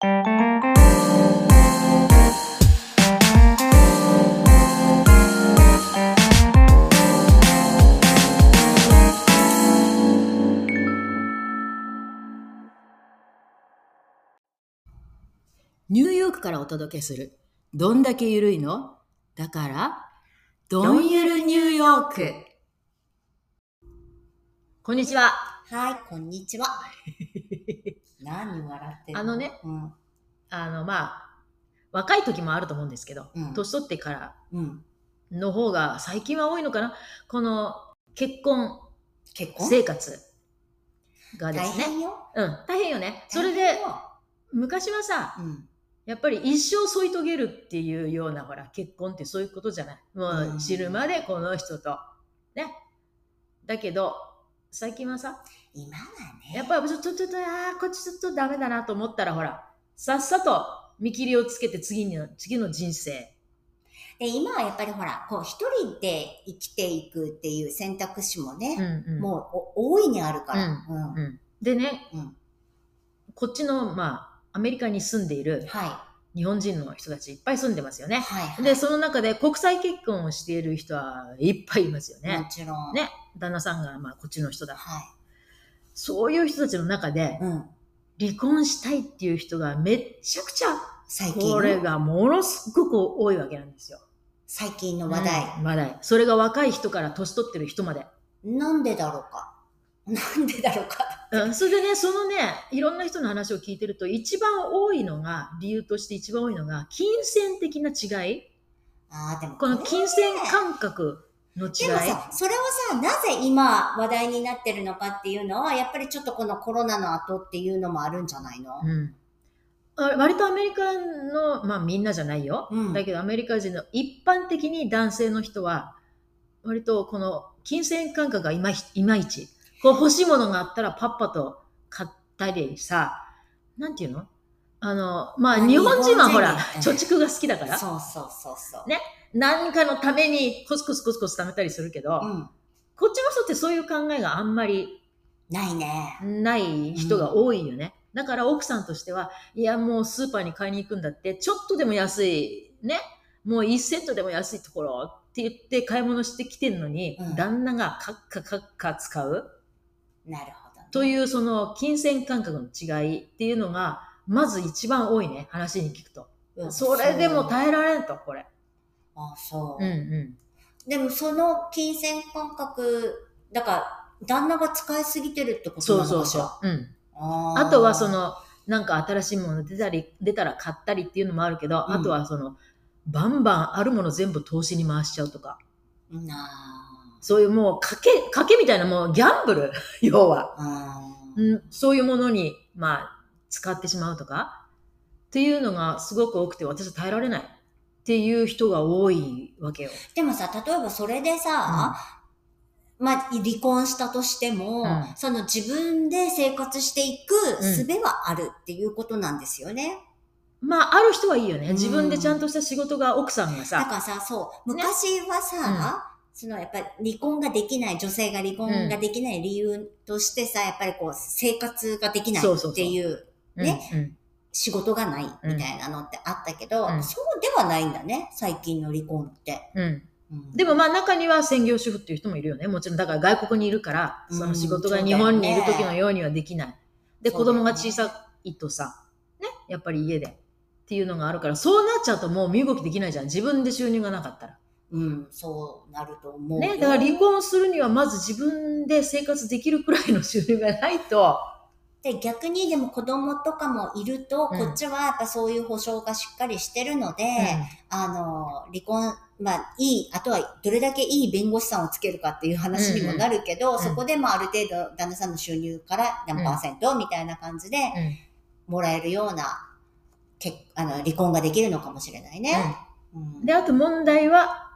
ニューヨークからお届けする。どんだけゆるいの？だから、どんゆるニューヨーク。こんにちは。はい、こんにちは。何笑ってるの？あのね、うん、あの、まあ、若い時もあると思うんですけど、うん年取ってからうん。の方が最近は多いのかな？この結婚結婚？生活がで大すね。変よ。うん、大変よね。それで、昔はさ、うん、やっぱり一生添い遂げるっていうような、ほら、結婚ってそういうことじゃない。もううん死ぬまでこの人と。ね。だけど、最近はさ、今はね、やっぱりちょっと、ちょっと、あーこっちちょっとダメだなと思ったら、ほら、さっさと見切りをつけて次の、次の人生。で今はやっぱりほら、こう一人で生きていくっていう選択肢もうんね、うん。もうお大いにあるから。ううんうん。でね、うんこっちの、まあ、アメリカに住んでいるは日本人の人たちいっぱい住んでますよい。ね。はい、はい。で、その中で国際結婚をしている人はいっぱいいますよね。もちろん。ね旦那さんが、まあ、こっちの人だ。はそういう人たちの中で。離婚したいっていう人がめっちゃくちゃ、最近？の。これがものすごく多いわけなんですよ。最近の話題。うん話題。それが若い人から年取ってる人まで。なんでだろうか？なんでだろうか？うん、それでね、そのね、いろんな人の話を聞いてると、一番多いのが、理由として一番多いのが、金銭的な違い。ああ、でもこのれはね金銭感覚の。でもさ、それはさ、なぜ今話題になってるのかっていうのは、やっぱりちょっとこのコロナの後っていうのもあるんじゃないの？うん。あ割とアメリカの、まあみんなじゃないよ。うんだけどアメリカ人の一般的に男性の人は、割とこの金銭感覚がいまいいまいち。こう欲しいものがあったらパッパと買ったりさ、なんていうの？あの、まあまあ日本人はほら、貯蓄が好きだから、そうそうそうそう。ね何かのためにコツコツコツコツ貯めたりするけど、うん。こっちの人ってそういう考えがあんまりないね。ない人が多いよね。だから奥さんとしては、いやもうスーパーに買いに行くんだって、ちょっとでも安い、ね、もう1セントでも安いところって言って買い物してきてるのに、うん旦那がカッカカッカ使うなるほど、ね。というその金銭感覚の違いっていうのが、まず一番多いね、話に聞くと。うんそれでも耐えられんと、これ。あ、そう。うんうでもその金銭感覚、だから、旦那が使いすぎてるってこん。とそうそうなのかしら？そう。うん。あーあとはそ、の、なんか新しいもの出たり、出たら買ったりっていうのもあるけど、うんあとはその、バンバンあるもの全部投資に回しちゃうとか、なそういうもう賭け、賭けみたいなもうギャンブル、要は、あ。うん、そういうものに、まあ、使ってしまうとか、っていうのがすごく多くて、私は耐えられないっていう人が多いわけよ。でもさ、例えばそれでさ、まあ、離婚したとしても、うん。その自分で生活していくうん。術はあるっていうことなんですよね。まあ、ある人はいいよね。うん。自分でちゃんとした仕事が奥さんがださ、からさ、そう、昔はさ、そのやっぱり離婚ができない、女性が離婚ができない理由としてさ、やっぱりこう生活ができないっていうねうんうん。仕事がないみたいなのってあったけど、うん。そうではないんだね、最近の離婚って。うんうんでもまあ中には専業主婦っていう人もいるよね。もちろんだから外国にいるから、うんその仕事が日本にいる時のようにはできない。で、子そうだよね供が小さいとさ、ね、やっぱり家でっていうのがあるから、そうなっちゃうともう身動きできないじゃん。自分で収入がなかったら。うん、そうなると思うよ。ね、だから離婚するにはまず自分で生活できるくらいの収入がないと、で、逆にでも子供とかもいると、うん。こっちはやっぱそういう保証がしっかりしてるので、あの、離婚、まあ、いい、あとはどれだけいい弁護士さんをつけるかっていう話にもなるけど、ん。そこでもある程度旦那さんの収入から何パーセントみたいな感じでうん。うんもらえるような、けあの、離婚ができるのかもしれないね。うん。で、あと問題は、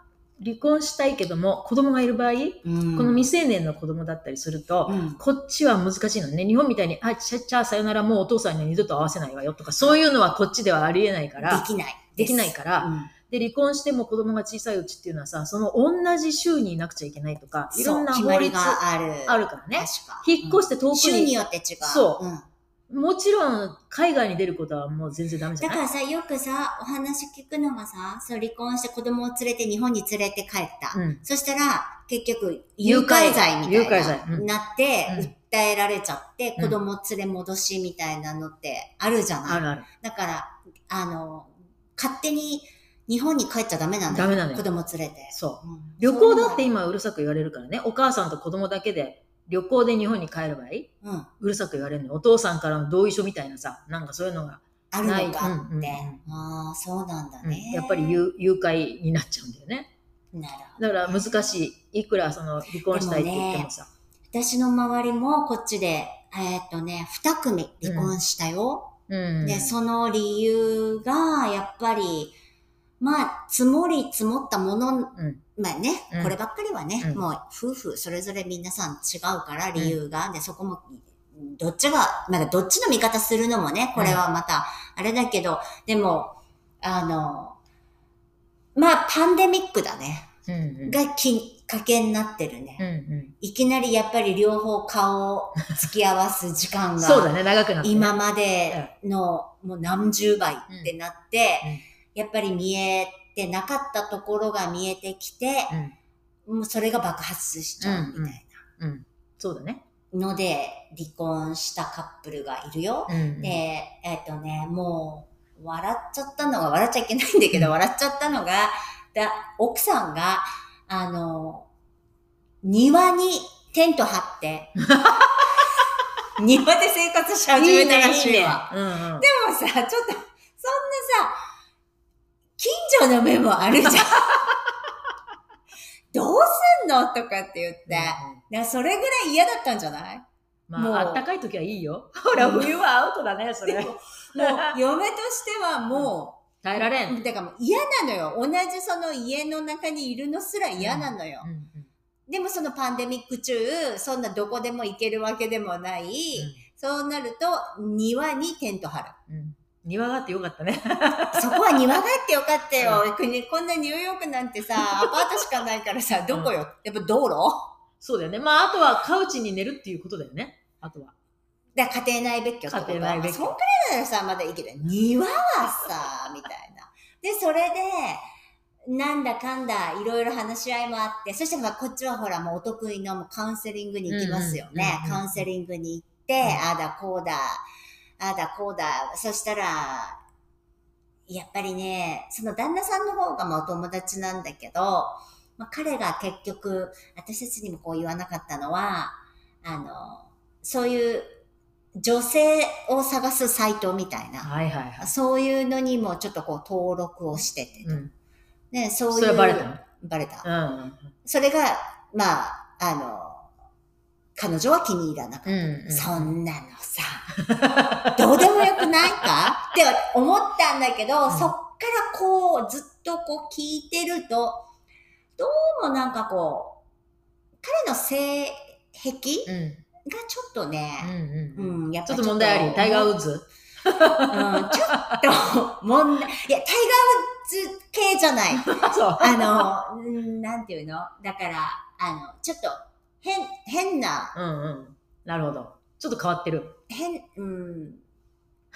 離婚したいけども、子供がいる場合、うんこの未成年の子供だったりすると、うんこっちは難しいのね。日本みたいに、あ、ちゃちゃ、さよなら、もうお父さんには二度と会わせないわよとか、そういうのはこっちではありえないから、できない。できないから、うんで、離婚しても子供が小さいうちっていうのはさ、その同じ州にいなくちゃいけないとか、いろんな法律がある。あるからね。確か。引っ越して遠くに州によって違う。そううんもちろん、海外に出ることはもう全然ダメじゃない？だからさ、よくさ、お話聞くのがさ、そう離婚して子供を連れて日本に連れて帰った。うん。そしたら、結局、誘誘拐拐罪み誘たいな、なって、うん訴えられちゃって、うん子供連れ戻しみたいなのってあるじゃない、あるある。だから、あの、勝手に日本に帰っちゃダメなのよ。ダメなのよ子供連れて。そう。うん旅行だって今うるさく言われるからね。お母さんと子供だけで旅行で日本に帰る場合、うん。うるさく言われるのよ。お父さんからの同意書みたいなさ、なんかそういうのが、あるのかないうんうんって。ああ、そうなんだうんね。やっぱり誘誘拐になっちゃうんだよね。なるほど。だから難しい。いくらその離婚したいって言ってもさ。私の周りもこっちで、えーっとね、二組離婚したよ。うん。で、その理由が、やっぱり、まあ、積もり積もったもの、うんまあね、うんこればっかりはね、うんもう夫婦それぞれ皆さん違うから理由が、で、そこも、どっちが、まだどっちの味方するのもね、これはまた、あれだけど、でも、あの、まあ、パンデミックだね。うんうん。がきっかけになってるね。うんうん。いきなりやっぱり両方顔を突き合わす時間が、そうだね、長くなって、ね。今までのもう何十倍ってなって、うんうんやっぱり見えてなかったところが見えてきて、もうそれが爆発しちゃうみたいうん。うん。そうだね。なので、離婚したカップルがいるよ。うんうん。で、えっ、とね、もう、笑っちゃったのが、笑っちゃいけないんだけど、うん笑っちゃったのが、だ奥さんが、あの、庭にテント張って、庭で生活し始めたらしいわ。いいねいいねうんうん。でもさ、ちょっと、そんなさ、近所の目もあるじゃん。どうすんの？とかって言って。うんねそれぐらい嫌だったんじゃない？もうまあ、あったかい時はいいよ。ほら、冬はアウトだね、それ。もう、嫁としてはもう、耐えられん。だからもう嫌なのよ。同じその家の中にいるのすら嫌なのよ。うんうんでもそのパンデミック中、そんなどこでも行けるわけでもない。そうなると、庭にテント張る。うんうん庭があってよかったね。そこは庭があってよかったよ。国こんなニューヨークなんてさ、アパートしかないからさ、どこよ、やっぱ道路？そうだよね。まあ、あとはカウチに寝るっていうことだよね。あとは。だから家庭内別居と？家庭内別居そんくらいならさ、まだいいけど、庭はさ、みたいな。で、それで、なんだかんだ、いろいろ話し合いもあって、そしてまあこっちはほらもうお得意のもうカウンセリングに行きますよね。うんうんうんうんカウンセリングに行って、うんああだこうだ、ああだこうだ、そしたら、やっぱりね、その旦那さんの方がまあお友達なんだけど、まあ、彼が結局、私たちにもこう言わなかったのは、あの、そういう女性を探すサイトみたいな、はいはいはい。そういうのにもちょっとこう登録をしてて、うん。ね、そういう。それはバレたの？バレた。うんうんそれが、まあ、あの、彼女は気に入らなかった。うんうんそんなのさ、どうでもよくないか？って思ったんだけど、うんそっからこう、ずっとこう聞いてると、どうもなんかこう、彼の性癖うん。がちょっとね、うんうんうん。うん、やっぱちょっと問題あり。タイガー・ウッズ？うん、ちょっと問題。いや、タイガー・ウッズ系じゃない。そう。あの、うんなんていうの？だから、あの、ちょっと、変、変な、うんうん。なるほど。ちょっと変わってる。変、うん、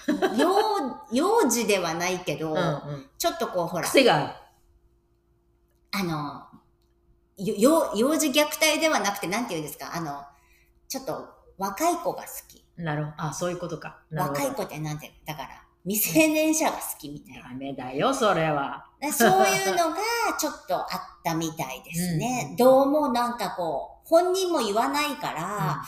幼、幼児ではないけど、うんうん。ちょっとこう、ほら、癖がある。あの、よ幼幼児虐待ではなくて、なんていうんですか、あの、ちょっと若い子が好き。なるほど。あ、そういうことか。若い子ってなんて、だから、未成年者が好きみたいな。ダメだよ、それは。だそういうのがちょっとあったみたいですね。うんどうもなんかこう、本人も言わないから、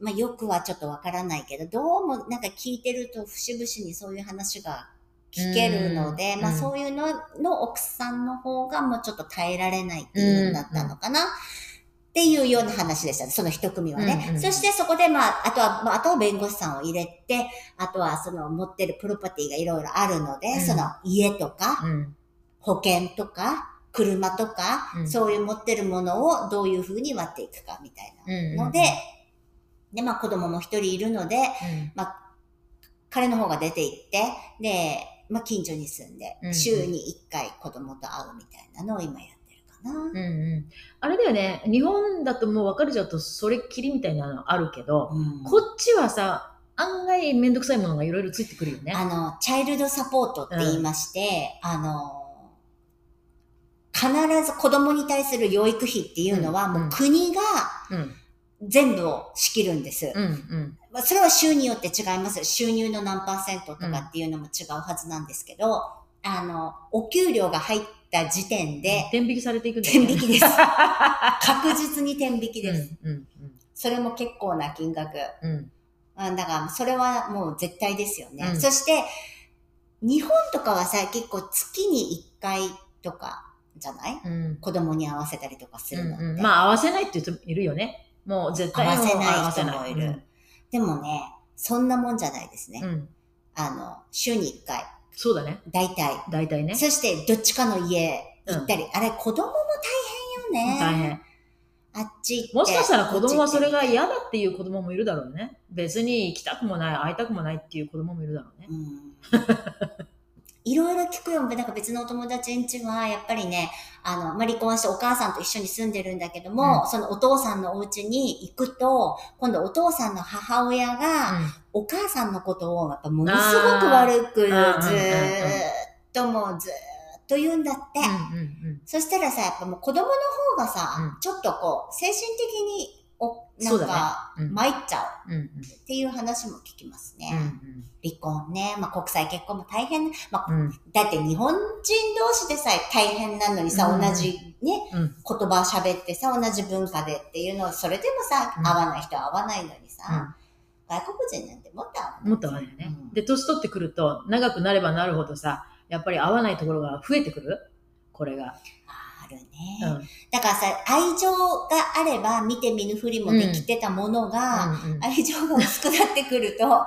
まあよくはちょっとわからないけど、どうもなんか聞いてると節々にそういう話が聞けるので、まあうんうんそういうのの奥さんの方がもうちょっと耐えられないっていうんだったのかな。っていうような話でした。その一組はね。うんうんそしてそこでまあ、あとは、まあ、あとは弁護士さんを入れて、あとはその持ってるプロパティがいろいろあるので、うんその家とか、うん。保険とか、車とか、うんそういう持ってるものをどういうふうに割っていくかみたいうん。なので、で、まあ子供も一人いるので、うん、彼の方が出て行って、で、まあ近所に住んでう、ん週に一回子供と会うみたいなのを今やってるかな。うんうん。あれだよね。日本だともう別れちゃうとそれっきりみたいなのあるけど、うんこっちはさ、案外めんどくさいものがいろいろついてくるよね。あの、チャイルドサポートって言いまして、あの、必ず子供に対する養育費っていうのは、うんもう国がうん。全部を仕切るんです。うん。うん。まあそれは州によって違います。収入の何パーセントとかっていうのも違うはずなんですけど、あの、お給料が入った時点で、天引きされていくんだ天引きです。確実に天引きです。うん。うん。それも結構な金額。うん。うんだから、それはもう絶対ですよね。うんそして、日本とかはさ、結構月に1回とかじゃない？うん。子供に合わせたりとかするのって。うんうん、まあ合わせないって人いるよね。もう絶対合わせない人もいる。でもね、そんなもんじゃないですね。うん。うんあの、週に1回、そうだね。大体。大体ね。そして、どっちかの家行ったり、あれ、子供も大変よね。大変。あっち行って。もしかしたら子供はそれが嫌だっていう子供もいるだろうね。別に行きたくもない、会いたくもないっていう子供もいるだろうね。うん いろいろ聞くよ。なんか別のお友達んちは、やっぱりね、あの、まあ、離婚してお母さんと一緒に住んでるんだけども、うそのお父さんのお家に行くと、今度お父さんの母親が、うん。お母さんのことを、やっぱものすごく悪く、ずあー。ーっともうずーっと言うんだって。そしたらさ、やっぱもう子供の方がさ、うん。ちょっとこう、精神的に、お、なんか、うん参っちゃううんうんっていう話も聞きますね。うん離婚ね。まあ国際結婚も大変。まあうんうんだって日本人同士でさえ大変なのにさ、うん同じね、うん言葉喋ってさ、同じ文化でっていうのを、それでもさ、うん合わない人は合わないのにさ、外国人なんてもっと合わない。もっと合わないよね。うんで、年取ってくると、長くなればなるほどさ、やっぱり合わないところが増えてくる？これが。あるね、うん。だからさ、愛情があれば見て見ぬふりもできてたものが、うんうん愛情が薄くなってくると、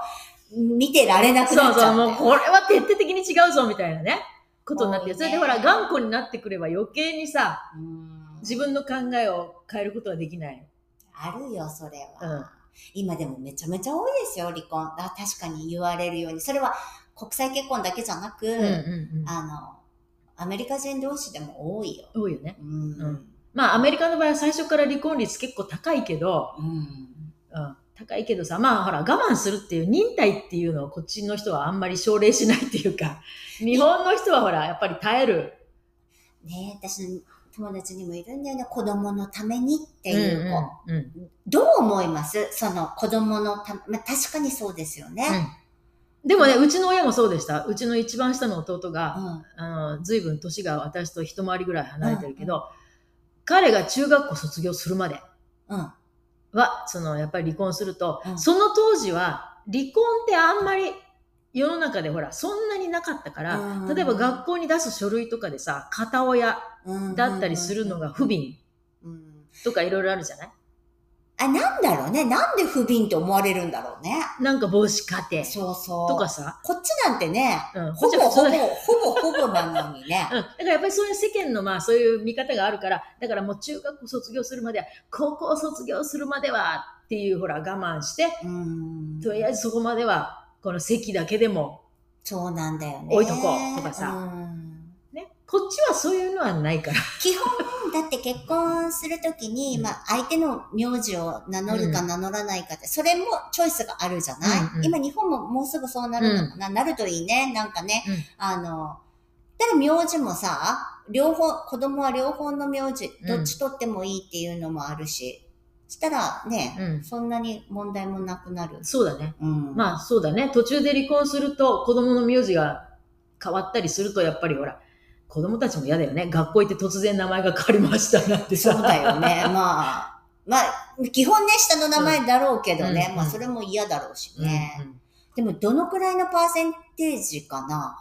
見てられなくなそうそう、っちゃうんだよもうこれは徹底的に違うぞみたいなね、ことになって、それでほら、頑固になってくれば余計にさ、うん自分の考えを変えることはできない。あるよ、それは。うん今でもめちゃめちゃ多いですよ、離婚。あ確かに言われるように。それは国際結婚だけじゃなく、うんうんうん。あの、アメリカ人同士でも多いよ。多いよね。うん。うんまあ、アメリカの場合は最初から離婚率結構高いけど、うん。うん、高いけどさ、まあほら、我慢するっていう忍耐っていうのをこっちの人はあんまり奨励しないっていうか、日本の人はほら、やっぱり耐える。ねえ私の友達にもいるんだよね。子供のためにっていう子。うんうんどう思います？その子供のため、まあ、確かにそうですよね。うんでもね、うちの親もそうでした。うちの一番下の弟が、うん。あの随分年が私と一回りぐらい離れてるけど、彼が中学校卒業するまでうん。は、そのやっぱり離婚すると、うんその当時は離婚ってあんまり世の中でほら、そんなになかったから、うん例えば学校に出す書類とかでさ、片親うんだったりするのが不憫うん。とかいろいろあるじゃない？あ、なんだろうね。なんで不憫と思われるんだろうね。なんか母子家庭そうそう。とかさ、こっちなんてね、うん、ほぼほぼ、ほぼほぼなのにね。うん、だからやっぱりそういう世間のまあそういう見方があるから、だからもう中学校卒業するまでは、高校卒業するまではっていうほら我慢して、うん。とりあえずそこまではこの席だけでも、そうなんだよね。置いとこうとかさうんね、こっちはそういうのはないから。基本、だって結婚するときに、まあ、相手の名字を名乗るかうん名乗らないかって、それもチョイスがあるじゃない、うんうん今日本ももうすぐそうなるのかな、なるといいね。なんかね、うんあの、ただ名字もさ、両方、子供は両方の名字、どっち取ってもいいっていうのもあるし、したらね、うん、そんなに問題もなくなる。そうだね。うん。まあそうだね。途中で離婚すると子供の名字が変わったりするとやっぱりほら、子供たちも嫌だよね。学校行って突然名前が変わりましたなんてさ。そうだよね。まあ、まあ、基本ね、下の名前だろうけどね、うんまあ、それも嫌だろうしうんね。うんでも、どのくらいのパーセンテージかな？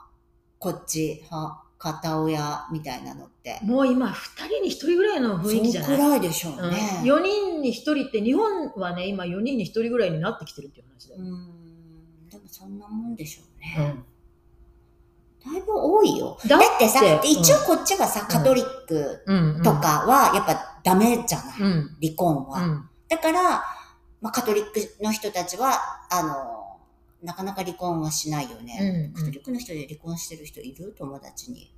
こっち、は、片親みたいなのって。もう今、二人に一人ぐらいの雰囲気じゃない？そのくらいでしょううん、ね。4人に1人って、日本はね、今4人に1人ぐらいになってきてるっていう話だよ。うん。でも、そんなもんでしょうね。うんだいぶ多いよ。だだってさ、一応こっちはさ、カトリックとかは、やっぱダメじゃない、うん離婚は。うんだから、まあ、カトリックの人たちは、あの、なかなか離婚はしないよね。うんカトリックの人で離婚してる人いる？友達に。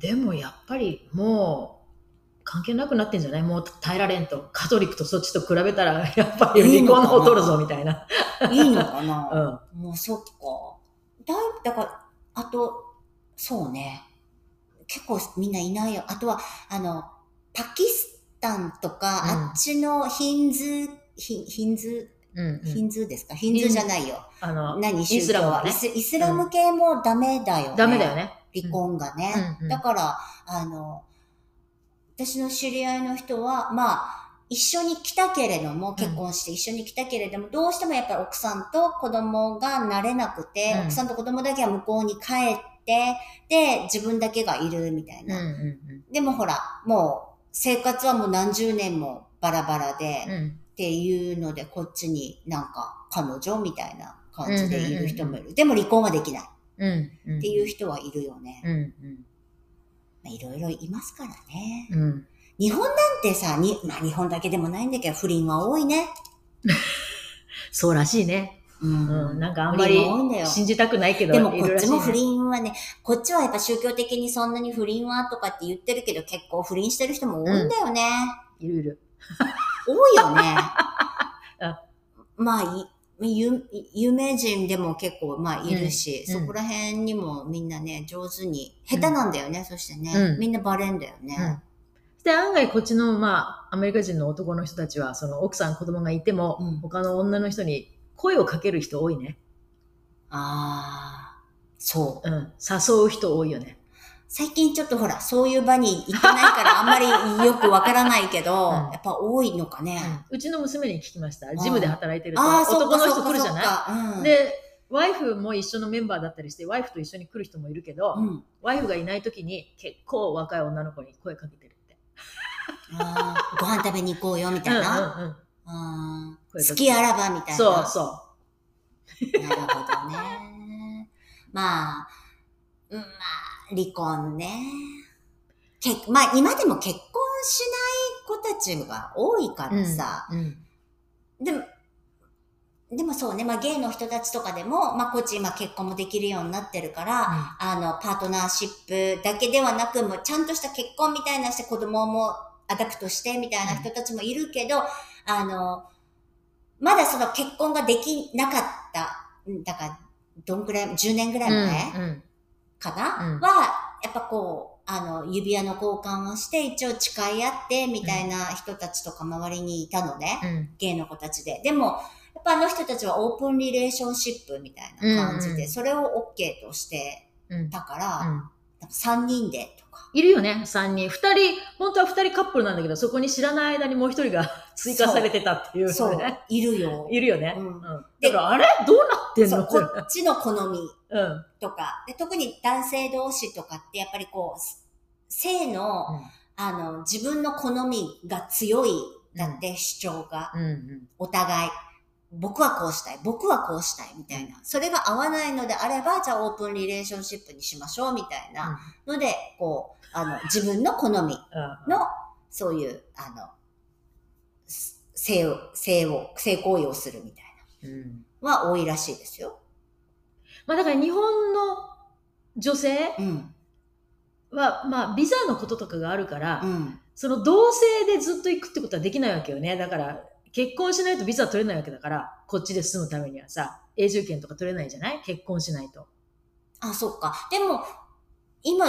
でもやっぱりもう関係なくなってんじゃない？もう耐えられんと。カトリックとそっちと比べたら、やっぱり離婚の方取るぞ、みたいな。いいのかうな、ん。もうそっか。だいだから、あと、そうね。結構みんないないよ。あとは、あの、パキスタンとか、うんあっちのヒンズー、ヒヒンズうん、ー、ヒうん。ンズーですか？ヒンズーじゃないよ。あの、何宗教？イスラムはねイスラム系もダメだよね。ダメだよね。離婚がね。うんうんだから、あの、私の知り合いの人は、まあ、一緒に来たけれども、結婚して一緒に来たけれども、どうしてもやっぱり奥さんと子供が慣れなくて、うん奥さんと子供だけは向こうに帰って、で、自分だけがいるみたいうん、な。うでもほら、もう、生活はもう何十年もバラバラで。っていうので、こっちになんか彼女みたいな感じでいる人もいる。でも離婚はできないっ。ていう人はいるよね。いろいろいますからね。うん。日本なんてさ、に、まあ日本だけでもないんだけど、不倫は多いね。そうらしいね。ううん。なんかあんまり信じたくないけど、でもこっちも不倫はね、こっちはやっぱ宗教的にそんなに不倫はとかって言ってるけど、結構不倫してる人も多いんだよね。いるいる。多いよねあ。まあ、い有有名人でも結構まあいるし、うんそこら辺にもみんなね、上手に、下手なんだよね、そしてね、うんみんなバレんだよね。で、案外こっちの、まあ、アメリカ人の男の人たちは、その奥さん、子供がいても、うん他の女の人に声をかける人多いね。ああ、そう。うん。誘う人多いよね。最近ちょっとほら、そういう場に行ってないから あんまりよくわからないけど、うんやっぱ多いのかね。うちの娘に聞きました。ジムで働いてると、男の人来るじゃない？そうん、で、ワイフも一緒のメンバーだったりして、ワイフと一緒に来る人もいるけど、うん、ワイフがいない時に結構若い女の子に声かけて。あーご飯食べに行こうよみたいな？うん好きあらばみたいな。そうそう。なるほどね。まあ、うんまあ、離婚ね。けまあ、今でも結婚しない子たちが多いからさ、うんでも、でもそうね、まあ、ゲイの人たちとかでも、まあ、こっち今結婚もできるようになってるから、あの、パートナーシップだけではなく、もうちゃんとした結婚みたいなして子供もadopt してみたいな人たちもいるけど、あの、まだその結婚ができなかった、んだから、どんくらい、10年ぐらい前うんうん。かな、うん。は、やっぱこう、あの、指輪の交換をして、一応誓い合って、みたいな人たちとか周りにいたのね。うん。ゲイの子たちで。でも、やっぱあの人たちは open relationship みたいな感じで、うんうんそれを OK としてうんたから、うんなんか3人でとか。いるよね、3人。2人、本当は2人カップルなんだけど、そこに知らない間にもう1人が 追加されてたっていう、そうね。、いるよ。いるよね。ううんん。だでから、あれどうなってんの？こっちの好みうん。とか。で特に男性同士とかって、やっぱりこう、性の、あの、自分の好みが強い、だって主張が、うんうん。お互い。僕はこうしたい。僕はこうしたい。みたいな。それが合わないのであれば、じゃあオープンリレーションシップにしましょう。みたいなので、こう、あの、自分の好みうんの、そういう、あの、す性を、性を、性行為をするみたいうん。な、は多いらしいですよ。まあだから日本の女性うん。は、まあビザのこととかがあるから、うん。その同性でずっと行くってことはできないわけよね。だから、結婚しないとビザ取れないわけだから、こっちで住むためにはさ、永住権とか取れないじゃない？結婚しないと。あ、そっか。でも、今、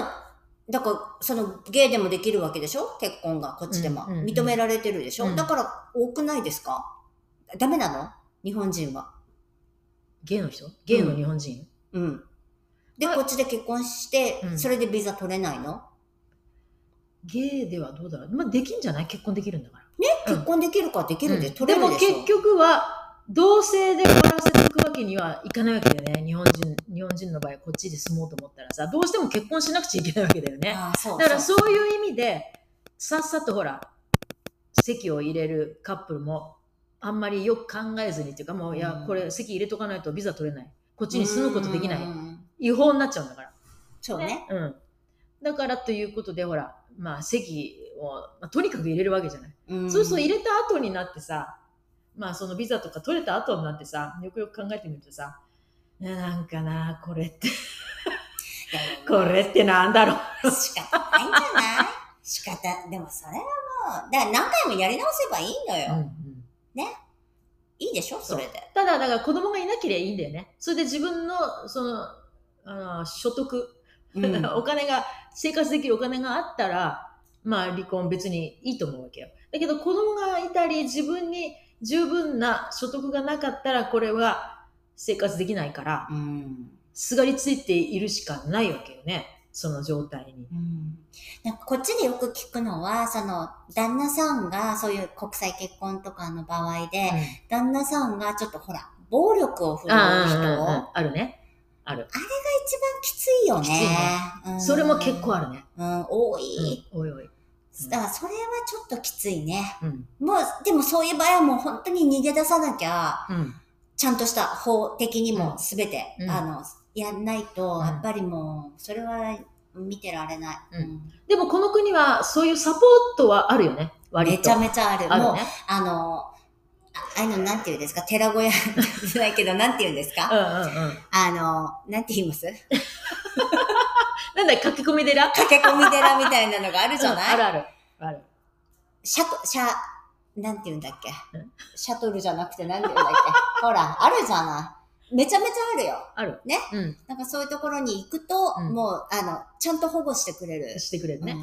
だから、その、ゲイでもできるわけでしょ？結婚が、こっちでも。うんうんうん認められてるでしょ、うん。だから、多くないですか？ダメなの？日本人は。ゲイの人？ゲイの日本人、うん。で、まあこっちで結婚して、うん。それでビザ取れないの？ゲイではどうだろう？まあできんじゃない？結婚できるんだから。ね、うん結婚できるかできるで、取れるでしょ、結局は、同性で終わらせていくわけにはいかないわけだよね。日本人、日本人の場合、こっちで住もうと思ったらさ、どうしても結婚しなくちゃいけないわけだよね。ああそうだからそういう意味で、さっさとほら、籍を入れるカップルも、あんまりよく考えずにっていうか、もう、いやう、んこれ籍入れとかないとビザ取れない。こっちに住むことできない。うん違法になっちゃうんだから。そうね。うん。だからということで、ほら、まあ、籍を、まあ、とにかく入れるわけじゃない。うんそうそう入れた後になってさ、まあそのビザとか取れた後になってさ、よくよく考えてみるとさ、ねなんかな、これって、これってなんだろう。仕方ないんじゃない？仕方、でもそれはもう、だから何回もやり直せばいいのよ。うんうんいいでしょ？それで。ただ、だから子供がいなければいいんだよね。それで自分の、その、あの、所得、うん お金が、生活できるお金があったら、まあ離婚別にいいと思うわけよ。だけど子供がいたり、自分に十分な所得がなかったら、これは生活できないから、うんすがりついているしかないわけよね。その状態に。うんなんかこっちでよく聞くのは、その、旦那さんがそういう国際結婚とかの場合で、旦那さんがちょっとほら、暴力を振るうあ人、あうんうんうん一あるね。ある。番きついよね。きついねうんそれも結構あるね。うん、多い。うん、おいおい。だからそれはちょっときついね。うん。もう、でもそういう場合はもう本当に逃げ出さなきゃ、うん。ちゃんとした法的にもすべて、うんあの、やんないと、うんやっぱりもう、それは見てられない。うんでもこの国はそういうサポートはあるよね。割と。めちゃめちゃある。もう、あるね。あの、あああいうのなんて言うんですか？寺小屋じゃないけど、なんて言うんですか？うんうんうん。あの、なんて言います？なんだい、駆け込み寺？駆け込み寺みたいなのがあるじゃない、うんあるある。ある。シャト、シャ、なんて言うんだっけ？うんシャトルじゃなくてなんて言うんだっけ？ほら、あるじゃない？めちゃめちゃあるよ。ある。ね？うん。なんかそういうところに行くと、うんもう、あの、ちゃんと保護してくれる。してくれるね。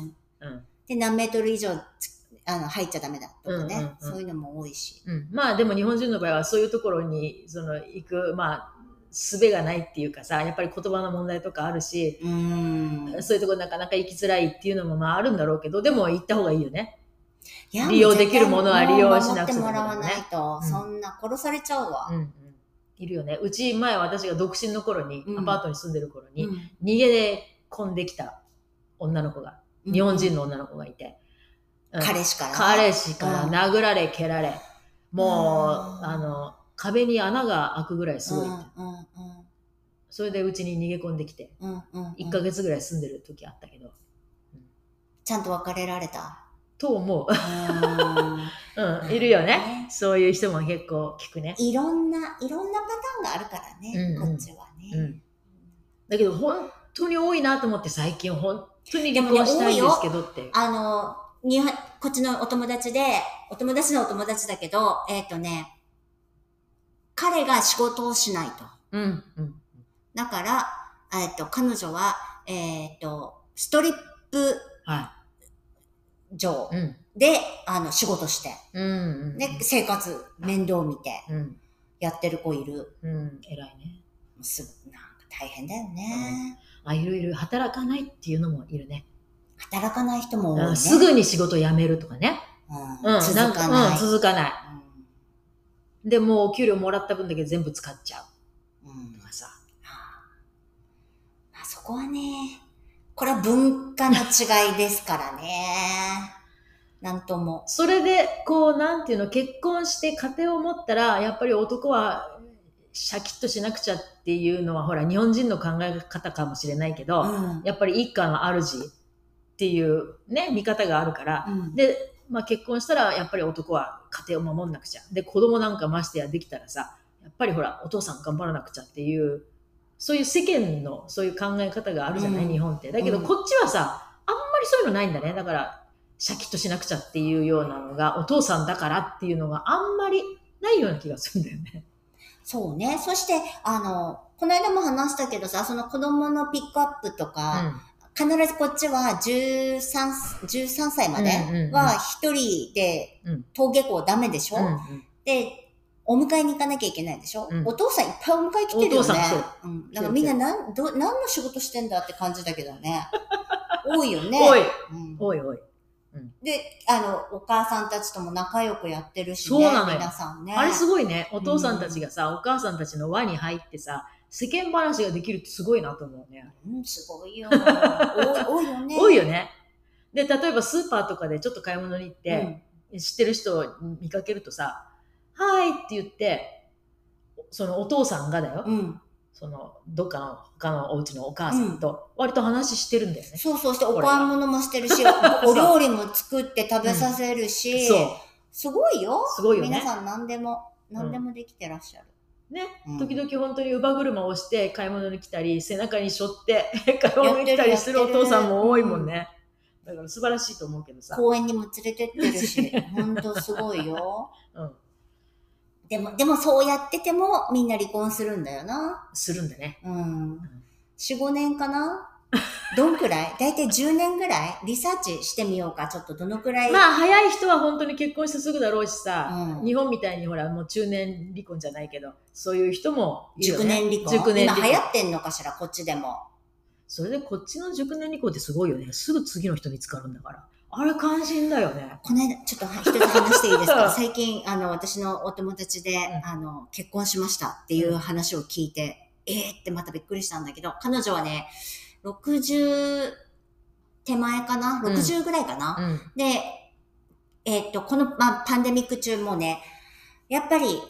うんうん。で、何メートル以上つあの入っちゃダメだとかね、うんうんうんそういうのも多いし。うん。まあでも日本人の場合はそういうところに、その、行く、まあ、術がないっていうかさ、やっぱり言葉の問題とかあるし、うーん。そういうところなかなか行きづらいっていうのもまああるんだろうけど、でも行った方がいいよね。利用できるものは利用しなくてもらわないと、うんそんな殺されちゃうわうん。うん。いるよね。うち前私が独身の頃に、うんアパートに住んでる頃に、うん逃げで込んできた女の子が、日本人の女の子がいて、うん彼氏から。彼氏からうん殴られ蹴られ、もう、うんあの壁に穴が開くぐらいすごいそれでうちに逃げ込んできて。うんうんうん。1ヶ月ぐらい住んでる時あったけど、ちゃんと別れられた？と思う、うー。ん うん、いるよね。ね。そういう人も結構聞くね、いろんな、いろんなパターンがあるからね、こっちはね。うん、だけど本当に多いなと思って最近本当に離婚したいんですけどって、あの、にこっちのお友達で、お友達のお友達だけど、えっ、とね、彼が仕事をしないと。うんうんだから、えっ、と、彼女は、えっ、と、ストリップは場いうんで、あの、仕事して、うんうんで、生活、面倒見て、うんやってる子いる。うん偉いねすなんか大変だよね。あいろいろ働かないっていうのもいるね働かない人も多いね。うんすぐに仕事辞めるとかね。うん、続かんない。うん、続かない。うんで、もうお給料もらった分だけ全部使っちゃううんとかさ。まあ、そこはね、これは文化の違いですからね。なんとも。それで、こう、なんていうの、結婚して家庭を持ったら、やっぱり男はシャキッとしなくちゃっていうのは、ほら、日本人の考え方かもしれないけど、うんやっぱり一家の主っていうね、見方があるから、うんで、まあ、結婚したらやっぱり男は家庭を守んなくちゃ。で、子供なんかましてやできたらさ、やっぱりほら、お父さん頑張らなくちゃっていう、そういう世間のそういう考え方があるじゃない、うん日本って。だけどうんこっちはさ、あんまりそういうのないんだね。だから、シャキッとしなくちゃっていうようなのが、お父さんだからっていうのがあんまりないような気がするんだよね。そうね。そして、あの、この間も話したけどさ、その子供のピックアップとか、必ずこっちは13、13歳までは一人でうん登下校ダメでしょ、うんうんで、お迎えに行かなきゃいけないでしょ、うんお父さんいっぱいお迎え来てるよね。ううん。だからみんななんど何の仕事してんだって感じだけどね。多いよね。おい、うんおいおい。で、あの、お母さんたちとも仲良くやってるしね。そうなのよ皆さんね。あれすごいね。お父さんたちがさ、お母さんたちの輪に入ってさ、世間話ができるってすごいなと思うね。うん、すごいよ。多いよね。多いよね。で、例えばスーパーとかでちょっと買い物に行って、知ってる人を見かけるとさ、はいって言って、そのお父さんがだよ、うん。うん。そのどっかの他のお家のお母さんと割と話してるんだよね。そうそうして、お買い物もしてるし、うお料理も作って食べさせるし、そう。すごいよ。すごいよね皆さん何でも、何でもできてらっしゃる。ね、うん時々本当に乳母車をして買い物に来たり、背中に背負って 買い物に来たりするお父さんも多いもんね。だから素晴らしいと思うけどさ。公園にも連れてってるし、ほんとすごいよ。うん。でも、でもそうやっててもみんな離婚するんだよな。するんだね。うん。4、5年かな？どんくらい？大体10年ぐらい？リサーチしてみようか。ちょっとどのくらい？まあ、早い人は本当に結婚してすぐだろうしさ、うん日本みたいにほら、もう中年離婚じゃないけど、そういう人もいるよ熟ね。年離婚？熟年離婚今流行ってんのかしら、こっちでも。それでこっちの熟年離婚ってすごいよね。すぐ次の人見つかるんだから。あれ関心だよね。この間、ちょっと一つ話していいですか？最近、あの、私のお友達で、んあの、結婚しましたっていう話を聞いて、えーってまたびっくりしたんだけど、彼女はね、60手前かな ?60 ぐらいかな、うん。で、えーっと、この、まあ、パンデミック中もね、やっぱり、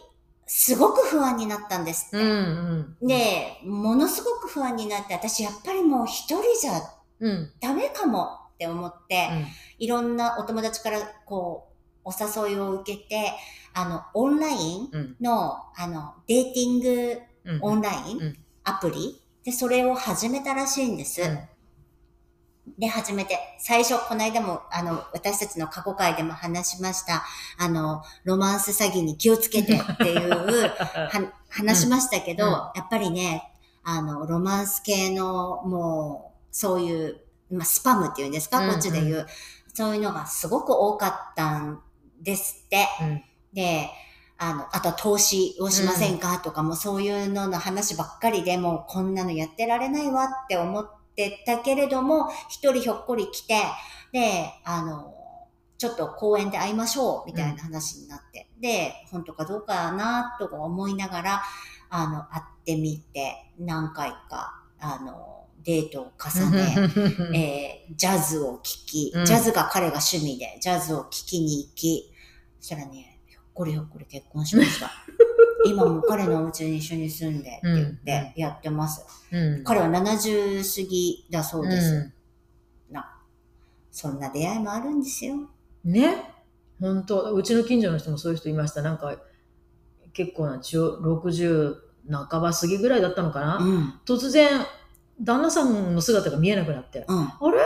すごく不安になったんですって。うんうん。で、ものすごく不安になって、私やっぱりもう一人じゃうん。ダメかもって思って、うん。いろんなお友達からこう、お誘いを受けて、あの、オンラインうん。の、あの、デーティングうん。オンライン、うんアプリで、それを始めたらしいんです。うん。で、始めて、最初、この間も、あの、私たちの過去回でも話しました、あの、ロマンス詐欺に気をつけてっていう、は 話しましたけど、うん。やっぱりね、あの、ロマンス系の、もう、そういう、まあ、スパムっていうんですか、うん。こっちで言う、そういうのがすごく多かったんですって。うん。で、あの、あとは投資をしませんか、とかもそういうのの話ばっかりでもうこんなのやってられないわって思ってたけれども、一人ひょっこり来て、で、あの、ちょっと公園で会いましょうみたいな話になって、で、本当かどうかなとか思いながら、あの、会ってみて、何回か、あの、デートを重ね、えージャズを聴き、うん。ジャズが彼が趣味で、ジャズを聴きに行き、そしたらね、こりひょっこり結婚しました。今も彼のお家に一緒に住んでって言ってやってます。うん。彼は70過ぎだそうです。うなそんな出会いもあるんですよ。んね。本当うちの近所の人もそういう人いました。なんか、結構な、中60半ば過ぎぐらいだったのかな。うん。突然、旦那さんの姿が見えなくなって、うん。あれ？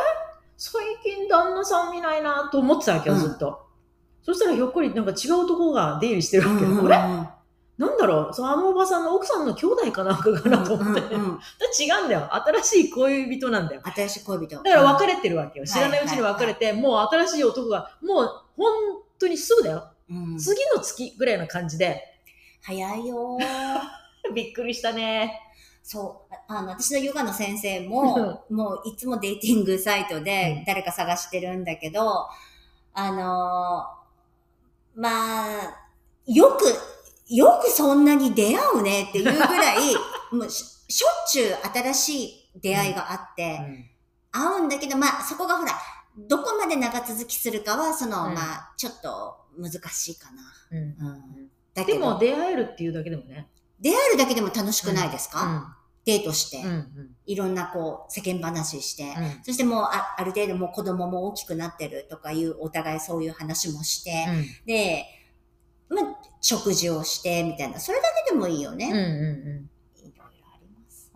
最近旦那さん見ないなと思ってたわけよ、うんずっと。そしたらひょっこりなんか違う男が出入りしてるわけよ。うんあれ？なんだろう？そのあのおばさんの奥さんの兄弟かなんかかなと思って。うんうんうん 違うんだよ。新しい恋人なんだよ。新しい恋人。だから別れてるわけよ。ん知らないうちに別れて、もう新しい男が、もう本当にすぐだよ。うん次の月ぐらいな感じで、早いよー。びっくりしたね。そう。ああの、私のヨガの先生も、もういつもデーティングサイトうんで誰か探してるんだけど、あのーまあ、よく、よくそんなに出会うねっていうぐらい、もうししょっちゅう新しい出会いがあって、会うんだけど、まあ、そこがほら、どこまで長続きするかは、その、うんまあ、ちょっと難しいかな。うんうん。だけど、でも出会えるっていうだけでもね。出会えるだけでも楽しくないですか、デートして、うん。うん。いろんなこう、世間話して、うん。そしてもうあある程度もう子供も大きくなってるとかいうお互いそういう話もして、で、まあ、食事をしてみたいな、それだけでもいいよね。うん。うん。うん。いろいろあります。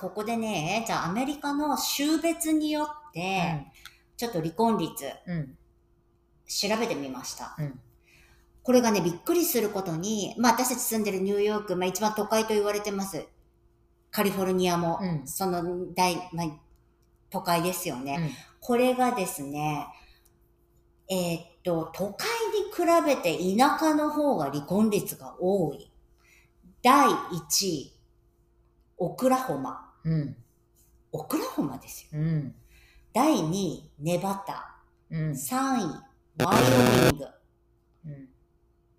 ここでね、じゃあアメリカの州別によって、ちょっと離婚率うん。調べてみました。うんこれがね、びっくりすることに、まあ私たち住んでるニューヨーク、まあ一番都会と言われてます。カリフォルニアも、うんその大、まあ、都会ですよね。うん。これがですね、えーっと、都会に比べて田舎の方が離婚率が多い。第1位、オクラホマ。うん。オクラホマですよ。うん。第2位、ネバタ。うん。3位、ワイオミング。うん。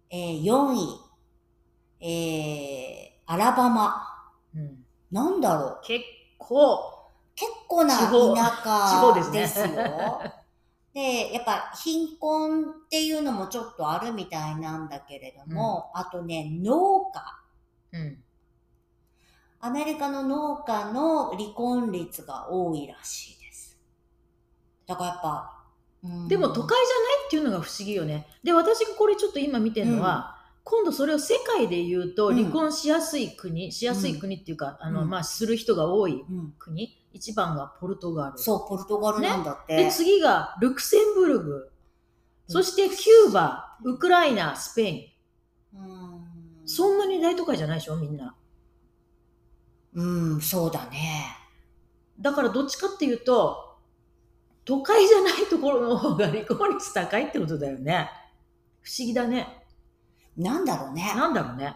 えー4位、えーアラバマ。うん。なんだろう。結構、結構な田舎ですよ。で、やっぱ貧困っていうのもちょっとあるみたいなんだけれども、あとね、農家。うん。アメリカの農家の離婚率が多いらしいです。だからやっぱ、うんでも都会じゃないっていうのが不思議よね。で、私がこれちょっと今見てるのは、今度それを世界で言うとうん離婚しやすい国、しやすい国っていうか、あの、うんまあ、する人が多いうん国、一番がポルトガル。そう、ポルトガルなんだって。で、次がルクセンブルグ。そしてキューバ、ウクライナ、スペイン。うんそんなに大都会じゃないでしょ、みんな。うん、そうだね。だからどっちかっていうと、都会じゃないところの方が離婚率高いってことだよね。不思議だね。なんだろうね。なんだろうね。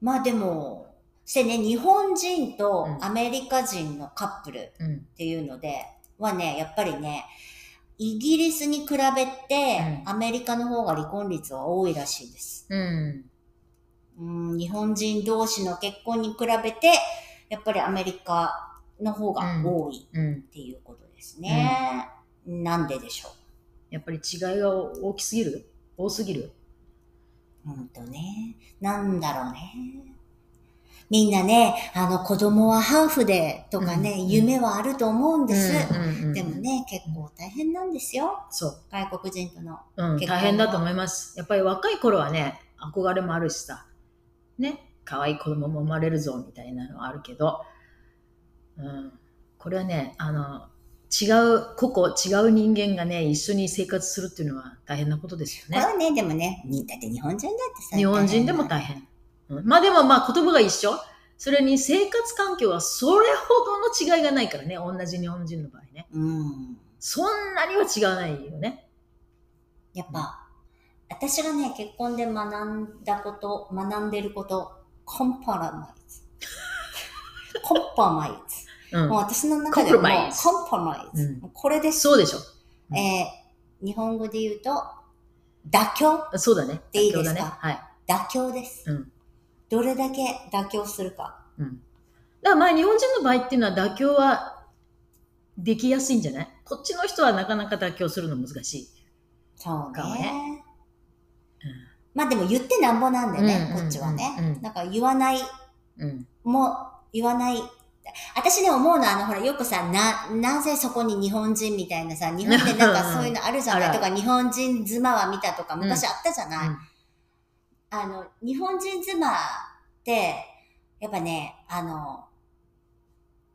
まあでも、してね、日本人とうんアメリカ人のカップルっうん。ていうので、はね、やっぱりね、イギリスに比べて、うんアメリカの方が離婚率は多いらしいです。うん。うん、日本人同士の結婚に比べて、やっぱりアメリカの方が多いうん。っていうことですね。なんででしょやっぱり違いが大きすぎる？多すぎる？う。ほんとね。なんだろうね。みんなね、あの子供はハーフでとかね、うん夢はあると思うんです。うんうんうんでもね、結構大変なんですよ。そう。外国人との。うん、大変だと思います。やっぱり若い頃はね、憧れもあるしさ、ね、可愛い子供も生まれるぞみたいなのはあるけど、うん、これはね、あの、違う、個々違う人間がね、一緒に生活するっていうのは大変なことですよね。これはね、でもね、にだって日本人だってさ。日本人でも大変。うん、まあでもまあ言葉が一緒。それに生活環境はそれほどの違いがないからね、同じ日本人の場合ね。うん。そんなには違わないよね。やっぱ、私がね、結婚で学んだこと、学んでること、コンパラマイズ。コンパマイズ。うんもう。私の中ではもうコンパマイズ。これです。そうでしょ。うんえー日本語で言うと、妥協そうだね。でいいですか？妥協だね。はい。妥協です。うんどれだけ妥協するか。うん。だからまあ日本人の場合っていうのは妥協はできやすいんじゃない？こっちの人はなかなか妥協するの難しい。そうね。まあでも言ってなんぼなんでね、うんこっちはね。だから言わない、うん。もう言わない。私ね、思うのは、あの、ほら、よくさ、な、なぜそこに日本人みたいなさ、日本でなんかそういうのあるじゃない？とか、日本人妻は見たとか、昔あったじゃない、うんあの、日本人妻って、やっぱね、あの、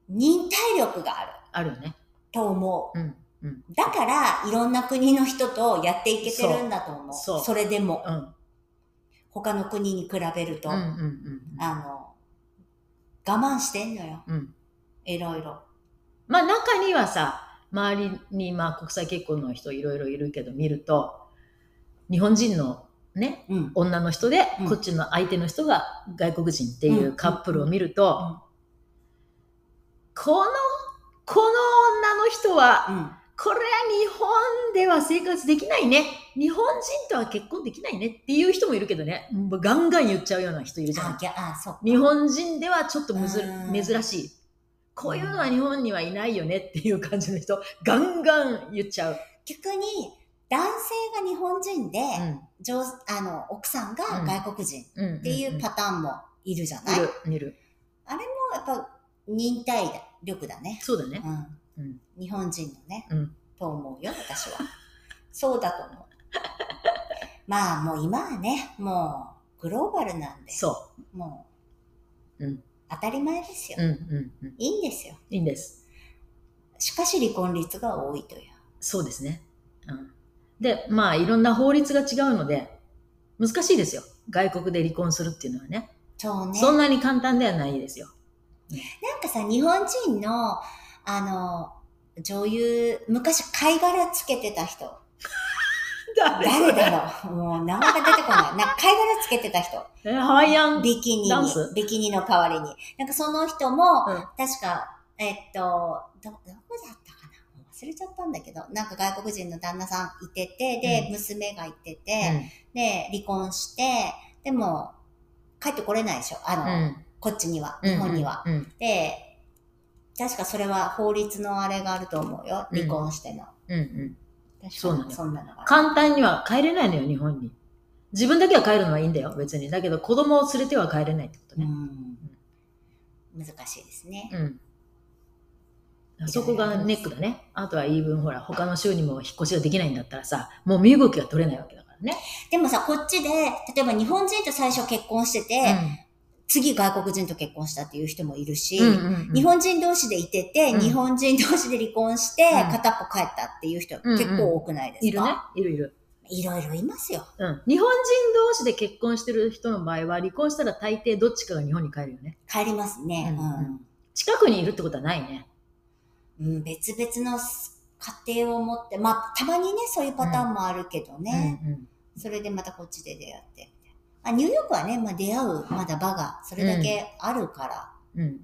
忍耐力があるあるよね。と思う。うん。うん。だから、いろんな国の人とやっていけてるんだと思う。そうそうれでも、うん。他の国に比べると、うん。うん。うん。あの、我慢してんのよ。うん。いろいろ。まあ中にはさ、周りにまあ国際結婚の人いろいろいるけど見ると、日本人のね、うん。女の人で、うんこっちの相手の人が外国人っていうカップルを見ると、うんこの、この女の人は、うん。これは日本では生活できないね。日本人とは結婚できないねっていう人もいるけどね。ガンガン言っちゃうような人いるじゃあん、。ぎゃあ。日本人ではちょっとむずうん珍しい。こういうのは日本にはいないよねっていう感じの人、ガンガン言っちゃう。逆に、男性が日本人で、うん。上あの、奥さんが外国人うん。っていうパターンもいるじゃない、いもる、いる。うやっぱ忍耐力だね。そうだね。うん。うん。日本人のね、うんと思うよ、私は。そうだと思う。まあもう今はね、もうグローバルなんで、そもう、うん当たり前ですよ、う。うん、うん、うん。いいんですよ。いいんです。しかし離婚率が多いという。そうですね。うん。で、まあ、いろんな法律が違うので、難しいですよ。外国で離婚するっていうのはね。そうね。そんなに簡単ではないですよ。なんかさ、日本人の、あの、女優、昔貝殻つけてた人。誰だろう？もう名前が出てこない。なんか貝殻つけてた人。えハワイアン。ビキニに、ビキニの代わりに。なんかその人も、うん確か、えっと、ど、どこだったかな？忘れちゃったんだけど、なんか外国人の旦那さんいてて、で、うん娘がいてうて、んで、離婚して、でも、帰ってこれないでしょ？あの、うんこっちには、うん日本には。うんで、確かそれは法律のあれがあると思うよ。離婚しての。うんうん。確かそうなのよそんなの。簡単には帰れないのよ、日本に。自分だけは帰るのはいいんだよ、別に。だけど、子供を連れては帰れないってことね。うん難しいですね。うん。そこがネックだね。あとは言い分、ほら、他の州にも引っ越しができないんだったらさ、もう身動きが取れないわけだからね。でもさ、こっちで、例えば日本人と最初結婚してて、次外国人と結婚したっていう人もいるし、うんうんうんうん日本人同士でいてて、うん日本人同士で離婚して、うん片っぽ帰ったっていう人うんうん結構多くないですか、いるね。いるいる。いろいろいますよ。うん。日本人同士で結婚してる人の場合は、離婚したら大抵どっちかが日本に帰るよね。帰りますね。ううんん。近くにいるってことはないね。うん、別々の家庭を持って、まあ、たまにね、そういうパターンもあるけどね。うんうんそれでまたこっちで出会って。あニューヨークはね、まあ、出会うまだ場がそれだけあるからうん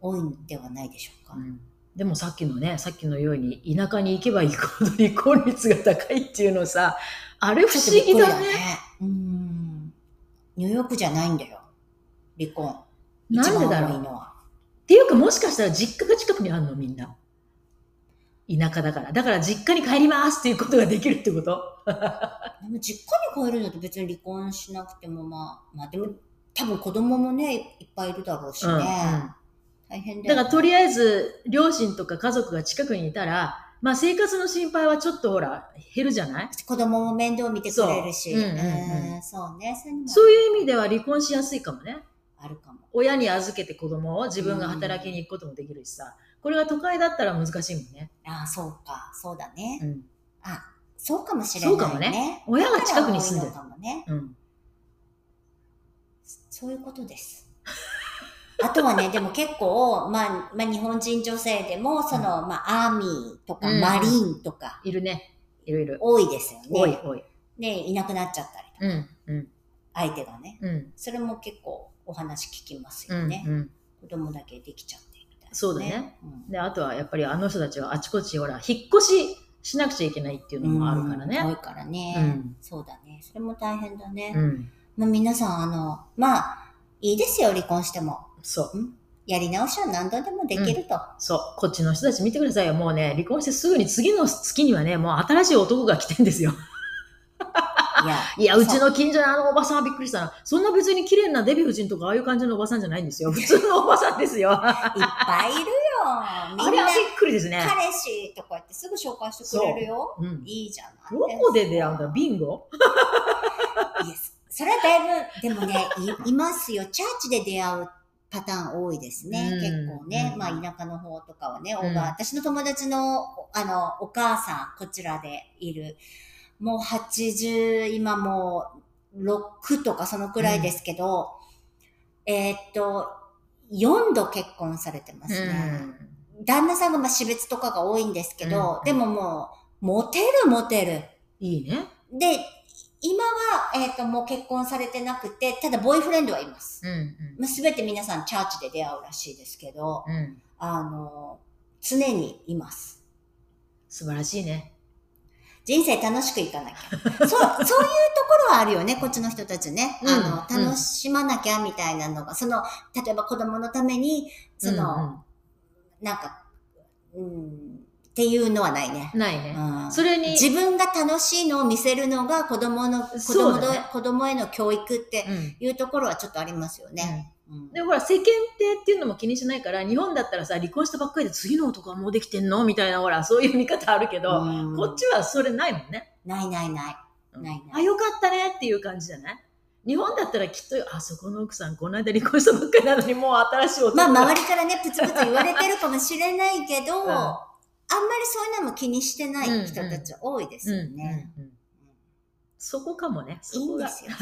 多いんではないでしょうか。うんうんでもさっきのね、さっきのように田舎に行けば行くほど離婚率が高いっていうのさ、あれ不思議だね。うん。ニューヨークじゃないんだよ。離婚。なんでだろう。っていうかもしかしたら実家が近くにあるのみんな。田舎だから。だから実家に帰りますっていうことができるってこと？でも実家に帰るのと別に離婚しなくてもまあ、まあでも多分子供もね、いっぱいいるだろうしね。うんうん大変だよ、ね。だからとりあえず両親とか家族が近くにいたら、まあ生活の心配はちょっとほら減るじゃない？子供も面倒見てくれるし。そううんうんうんんそうね。そういう意味では離婚しやすいかもね。あるかも。親に預けて子供を自分が働きに行くこともできるしさ。これが都会だったら難しいもんね。ああ、そうか。そうだね。うん。あ、そうかもしれない、ね。そうかもね親が近くに住んでるだかもね。うん。そういうことです。あとはね、でも結構、まあ、まあ、日本人女性でも、その、まあ、アーミーとか、うんマリーンとか、いるね。いろいろ。多いですよね。多い多い。ね、いなくなっちゃったりとか、うん。うん。相手がね。うん。それも結構お話聞きますうん。よね。うん。子供だけできちゃってみたいな、そうだね。うんで、あとはやっぱりあの人たちはあちこちほら、引っ越ししなくちゃいけないっていうのもあるからうん多ね。いからね、うんそうだね。それも大変だね。うん。まあ、皆さん、あの、まあ、いいですよ、離婚しても。そう。やり直しは何度でもできると。そう。こっちの人たち見てくださいよ。もうね、離婚してすぐに次の月にはね、もう新しい男が来てんですよ。いや、うちの近所のあのおばさんはびっくりしたな。そんな別に綺麗なデヴィ夫人とかああいう感じのおばさんじゃないんですよ。普通のおばさんですよ。あいっぱいいるよ。みんなれはびっくりですね。彼氏とか言ってすぐ紹介してくれるよ。うん。いいじゃない。どこで出会うんだビンゴ？いやそれはだいぶ、でもね、いいますよ。チャーチで出会うパターン多いですね。うん結構ね。うんまあ、田舎の方とかはね、おうんば私の友達の、あの、お母さん、こちらでいる。もう80、今もう6とかそのくらいですけど、えーっと、4度結婚されてますね。旦那さんがまあ死別とかが多いんですけど、うんでももう、モテるモテる。いいね。で、今は、えっ、と、もう結婚されてなくて、ただボーイフレンドはいます。うんまあ、すべて皆さんチャーチで出会うらしいですけど、うん。うん。あの、常にいます。素晴らしいね。人生楽しくいかなきゃ。そう、そういうところはあるよね、こっちの人たちね。うんあの、楽しまなきゃみたいなのが、その、例えば子供のために、その、うんうんなんか、うん、っていうのはないね。ないね。うんそれに、自分が楽しいのを見せるのが子供の、子供ね子供への教育ってうんいうところはちょっとありますよね。うんで、ほら、世間体っていうのも気にしないから、日本だったらさ、離婚したばっかりで次の男はもうできてんの？みたいな、ほら、そういう見方あるけど、うんこっちはそれないもんね。ないないない。うんないないあ、よかったねっていう感じじゃない？日本だったらきっと、あそこの奥さん、この間離婚したばっかりなのに、もう新しい男まあが周りからね、プツプツ言われてるかもしれないけど、うんあんまりそういうのも気にしてない人たち多いですよね。そこかもね。いいんですよ。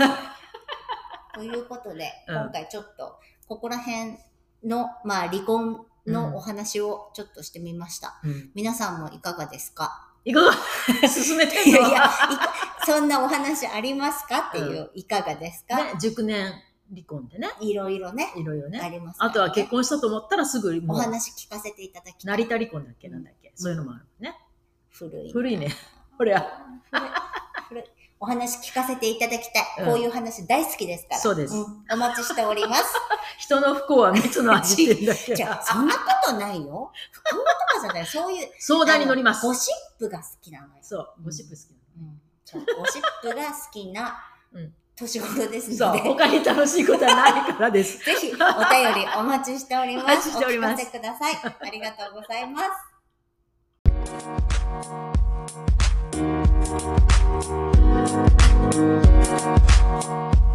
ということで、うん今回ちょっと、ここら辺の、まあ離婚のお話をちょっとしてみました。うん皆さんもいかがですか？いかが進めていやいや、そんなお話ありますか？っていう、いかがですか、ね、熟年離婚でね、いろいろね、いろいろあね。りますね、あとは結婚したと思ったらすぐお話聞かせていただき。成田離婚だっけ？なんだっけ？そういうのもあるね。古い。古いね。これは。お話聞かせていただきたい。うんこういう話大好きですから。そうですんお待ちしております。人の不幸は蜜の味って言うんだっけ じゃあ、そんなことないよ。不幸とかじゃない。そういう。相談に乗りますゴシップが好きなのよ。そう、ゴシップ好きうんそうゴシップが好きなうん年頃ですそう、ので、他に楽しいことはないからです。ぜひお便りお待ちしております。お待ちしておりますお聞かせください。ありがとうございます。Thank you.